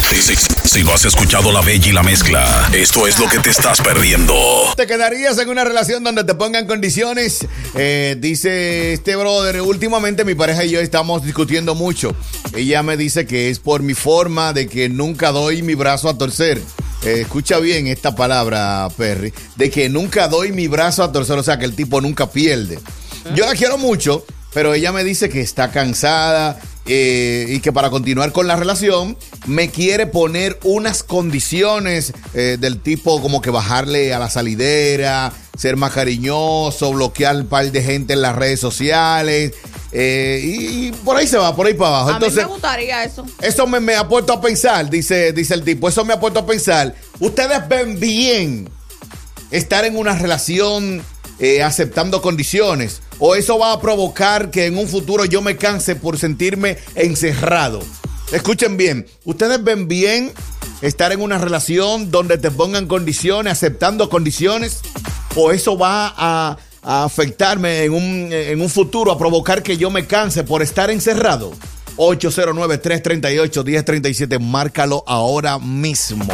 Si, si, no has escuchado La Bella y la Mezcla, esto es lo que te estás perdiendo. ¿Te quedarías en una relación donde te pongan condiciones? Eh, dice este brother, últimamente mi pareja y yo estamos discutiendo mucho. Ella me dice que es por mi forma de que nunca doy mi brazo a torcer. Eh, escucha bien esta palabra, Perry, de que nunca doy mi brazo a torcer, o sea que el tipo nunca pierde. Yo la quiero mucho, pero ella me dice que está cansada eh, y que para continuar con la relación me quiere poner unas condiciones eh, del tipo como que bajarle a la salidera, ser más cariñoso, bloquear un par de gente en las redes sociales. eh, y, y por ahí se va, por ahí para abajo. A Entonces, mí me gustaría eso. eso me, me ha puesto a pensar, dice, dice el tipo, eso me ha puesto a pensar. Ustedes ven bien estar en una relación aceptando condiciones. O eso va a provocar que en un futuro yo me canse por sentirme encerrado. Escuchen bien, ustedes ven bien estar en una relación donde te pongan condiciones, aceptando condiciones. O eso va a, afectarme en un, en un futuro, a provocar que yo me canse por estar encerrado. 809-338-1037, márcalo ahora mismo.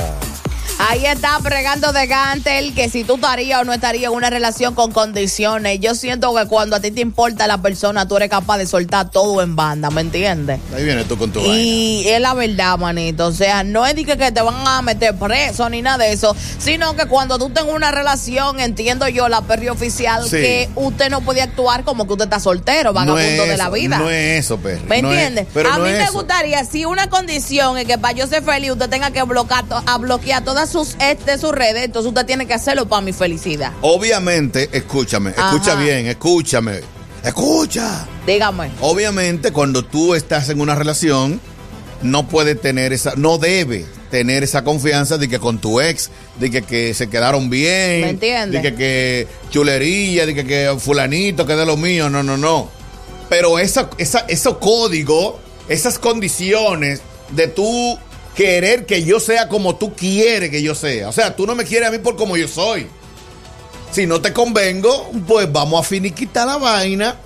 Ahí está pregando de Gantel que si tú estarías o no estarías en una relación con condiciones. Yo siento que cuando a ti te importa la persona, tú eres capaz de soltar todo en banda, ¿me entiendes? Ahí viene tú con tu vaina. Y es la verdad, manito. O sea, no es de que, que te van a meter preso ni nada de eso, sino que cuando tú tengas una relación, entiendo yo, la perri oficial, Sí. que usted no puede actuar como que usted está soltero, vagabundo No es de la vida. No es eso, Perry. ¿Me no es- entiendes? pero a no mí me eso. gustaría, si una condición es que para yo ser feliz usted tenga que bloquear, a bloquear todas sus ex de sus redes, entonces usted tiene que hacerlo para mi felicidad. Obviamente, escúchame, escucha bien, escúchame. Escucha. Dígame. Obviamente, cuando tú estás en una relación, no puede tener esa, no debe tener esa confianza de que con tu ex, de que, que se quedaron bien, ¿Me entiendes? de que, que chulería, de que, que fulanito, que de lo mío, no, no, no. Pero esa, esa, esos códigos, esas condiciones de tú querer que yo sea como tú quieres que yo sea. O sea, tú no me quieres a mí por como yo soy. Si no te convengo, pues vamos a finiquitar la vaina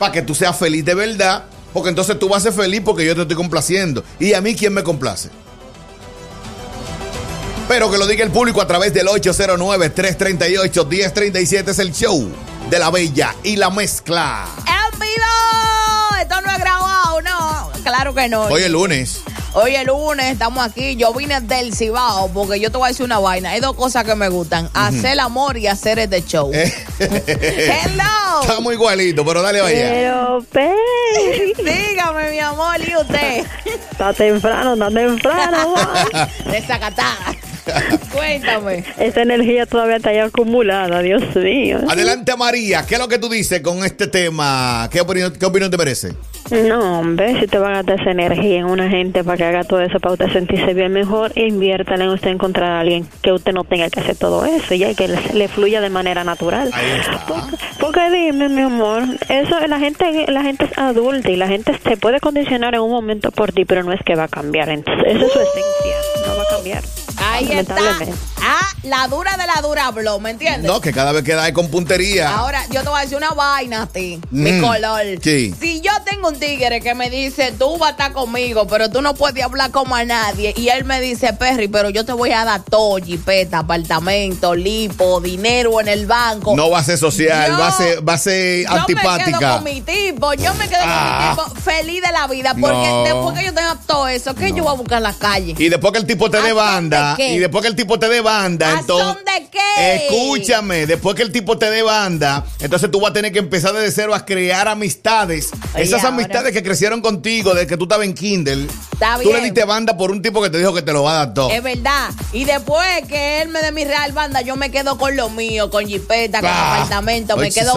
para que tú seas feliz de verdad. Porque entonces tú vas a ser feliz porque yo te estoy complaciendo. ¿Y a mí quién me complace? Pero que lo diga el público a través del 809-338-1037 es el show de la bella y la mezcla. ¡En vivo! Esto no es grabado, no. Claro que no. Hoy es lunes. Hoy es lunes, estamos aquí. Yo vine del Cibao porque yo te voy a decir una vaina. Hay dos cosas que me gustan: hacer el amor y hacer este show. Hello. Estamos igualitos, pero dale vaya. Pero, Perry, Dígame, mi amor, ¿y usted? está temprano, está temprano. Desacatada. Cuéntame. Esa energía todavía está ahí acumulada, Dios mío. Adelante, María. ¿Qué es lo que tú dices con este tema? ¿Qué opinión, qué opinión te merece? No, hombre, si te van a gastar esa energía en una gente para que haga todo eso, para usted sentirse bien mejor, inviértala en usted encontrar a alguien que usted no tenga que hacer todo eso, ya que le, le fluya de manera natural. Ahí está. Porque dime, mi amor, eso la gente la gente es adulta y la gente se puede condicionar en un momento por ti, pero no es que va a cambiar. Entonces, esa es su esencia, no va a cambiar. Ahí está. Ah, la dura de la dura habló, ¿me entiendes? No, que cada vez que da es con puntería. Ahora, yo te voy a decir una vaina a ti, mi Mm, color. sí. Si yo tengo un tigre que me dice, tú vas a estar conmigo, pero tú no puedes hablar como a nadie, y él me dice, Perry, pero yo te voy a dar todo, jipeta, apartamento, lipo, dinero en el banco. No va a ser social, Yo- va a ser, va a ser Yo me quedo antipática. con mi tipo, yo me quedo Ah. con mi tipo feliz de la vida, porque No. después que yo tenga todo eso, ¿qué yo voy a buscar en la calle? Y después que el tipo te ¿A dé banda, qué? y después que el tipo te dé banda, ¿A entonces. son de qué? Escúchame, después que el tipo te dé banda, entonces tú vas a tener que empezar desde cero a crear amistades. Oye, Esas ahora- amistades que crecieron contigo desde que tú estabas en Kindle. Está Tú le diste banda por un tipo que te dijo que te lo va a dar todo. Es verdad. Y después que él me dé mi real banda, yo me quedo con lo mío, con jipeta, con Ah. apartamento. Me quedo.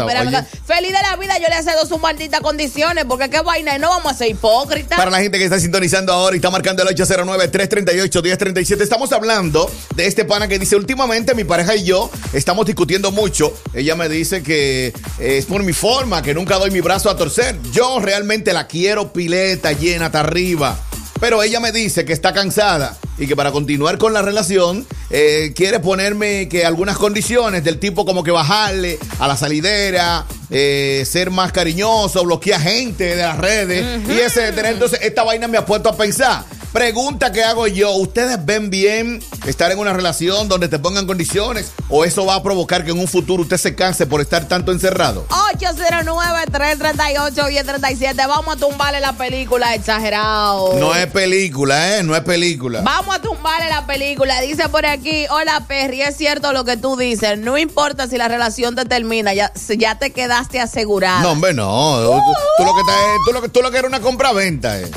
Feliz de la vida, yo le cedo sus malditas condiciones, porque qué vaina, y no vamos a ser hipócritas. Para la gente que está sintonizando ahora y está marcando el 809-338-1037, estamos hablando de este pana que dice, últimamente mi pareja y yo estamos discutiendo mucho. Ella me dice que es por mi forma, que nunca doy mi brazo a torcer. Yo realmente la quiero pileta, llena, hasta arriba. Pero ella me dice que está cansada y que para continuar con la relación eh, quiere ponerme que algunas condiciones del tipo como que bajarle a la salidera, eh, ser más cariñoso, bloquear gente de las redes y etcétera. Entonces esta vaina me ha puesto a pensar. Pregunta que hago yo, ¿ustedes ven bien estar en una relación donde te pongan condiciones o eso va a provocar que en un futuro usted se canse por estar tanto encerrado? 809-338-1037. Vamos a tumbarle la película, exagerado. No es película, ¿eh? No es película. Vamos a tumbarle la película. Dice por aquí, hola Perry, es cierto lo que tú dices. No importa si la relación te termina, ya, ya te quedaste asegurada. No, hombre, no. Tú, tú lo que estás tú lo tú lo que era una compra-venta, eh.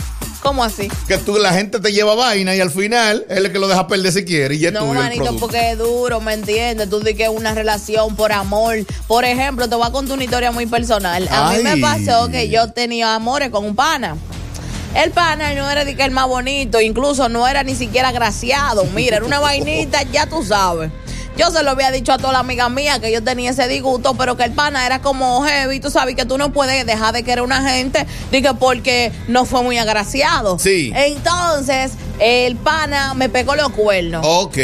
¿Cómo así? Que tú, la gente te lleva vaina y al final es el que lo deja perder si quiere y ya es No, manito, porque es duro, ¿me entiendes? Tú dices que es una relación por amor. Por ejemplo, te voy a contar una historia muy personal. A mí me Ay. pasó que yo tenía amores con un pana. El pana no era de que el más bonito, incluso no era ni siquiera graciado. Mira, era una vainita, ya tú sabes. Yo se lo había dicho a toda la amiga mía que yo tenía ese disgusto, pero que el pana era como heavy. Tú sabes que tú no puedes dejar de querer una gente dije, porque no fue muy agraciado. Sí. Entonces, el pana me pegó los cuernos. Ok.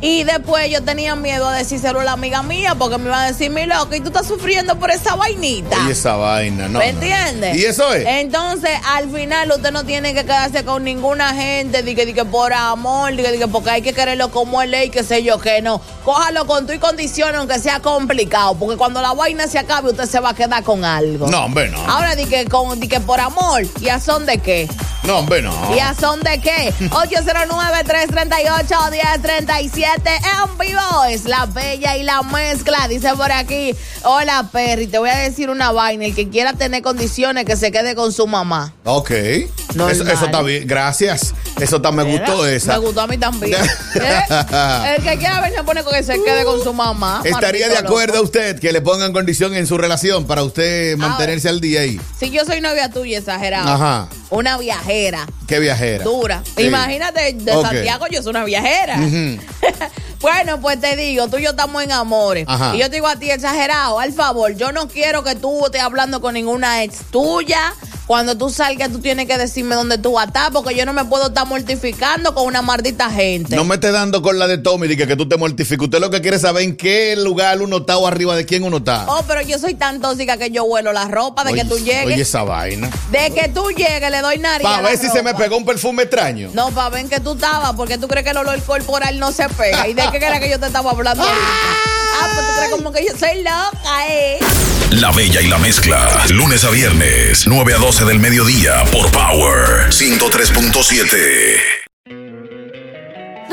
Y después yo tenía miedo a decírselo a la amiga mía porque me iba a decir, mi loco, y tú estás sufriendo por esa vainita. Y esa vaina, no. ¿Me no. entiendes? Y eso es. Entonces, al final, usted no tiene que quedarse con ninguna gente, de que, de que por amor, de que, de que porque hay que quererlo como él es y qué sé yo que no. Cójalo con tu y condiciones, aunque sea complicado, porque cuando la vaina se acabe, usted se va a quedar con algo. No, hombre, no. Ahora, di que, con, di que por amor, ¿y a son de qué? No, hombre, no. ¿Y a son de qué? 809-338-1037 en vivo. Es la bella y la mezcla. Dice por aquí, hola Perry, te voy a decir una vaina. El que quiera tener condiciones, que se quede con su mamá. Ok. Eso, eso está bien. Gracias. Eso está, me gustó esa. Me gustó a mí también. ¿Eh? El que quiera ver se pone con que se quede con su mamá. ¿Estaría de acuerdo loco. usted que le pongan condición en su relación para usted mantenerse al día ahí? Si yo soy novia tuya, exagerado. Ajá. Una viajera. ¿Qué viajera? Dura. Sí. Imagínate, de. Santiago yo soy una viajera. Bueno, pues te digo, tú y yo estamos en amores. Ajá. Y yo te digo a ti, exagerado, al favor, yo no quiero que tú estés hablando con ninguna ex tuya. Cuando tú salgas, tú tienes que decirme dónde tú vas a estar, porque yo no me puedo estar mortificando con una maldita gente. No me esté dando con la de Tommy que, que tú te mortifiques. Usted lo que quiere saber en qué lugar uno está o arriba de quién uno está. Oh, pero yo soy tan tóxica que yo huelo la ropa de Oye, que tú llegues. Oye, esa vaina. De que tú llegues, le doy nariz. Para ver si se me pegó un perfume extraño. No, para ver que tú estabas, porque tú crees que el olor corporal no se pega. ¿Y de qué era que yo te estaba hablando? Ah, pues como que yo soy loca, ¿eh? La Bella y la Mezcla. Lunes a viernes, 9 a 12 del mediodía por Power 103.7.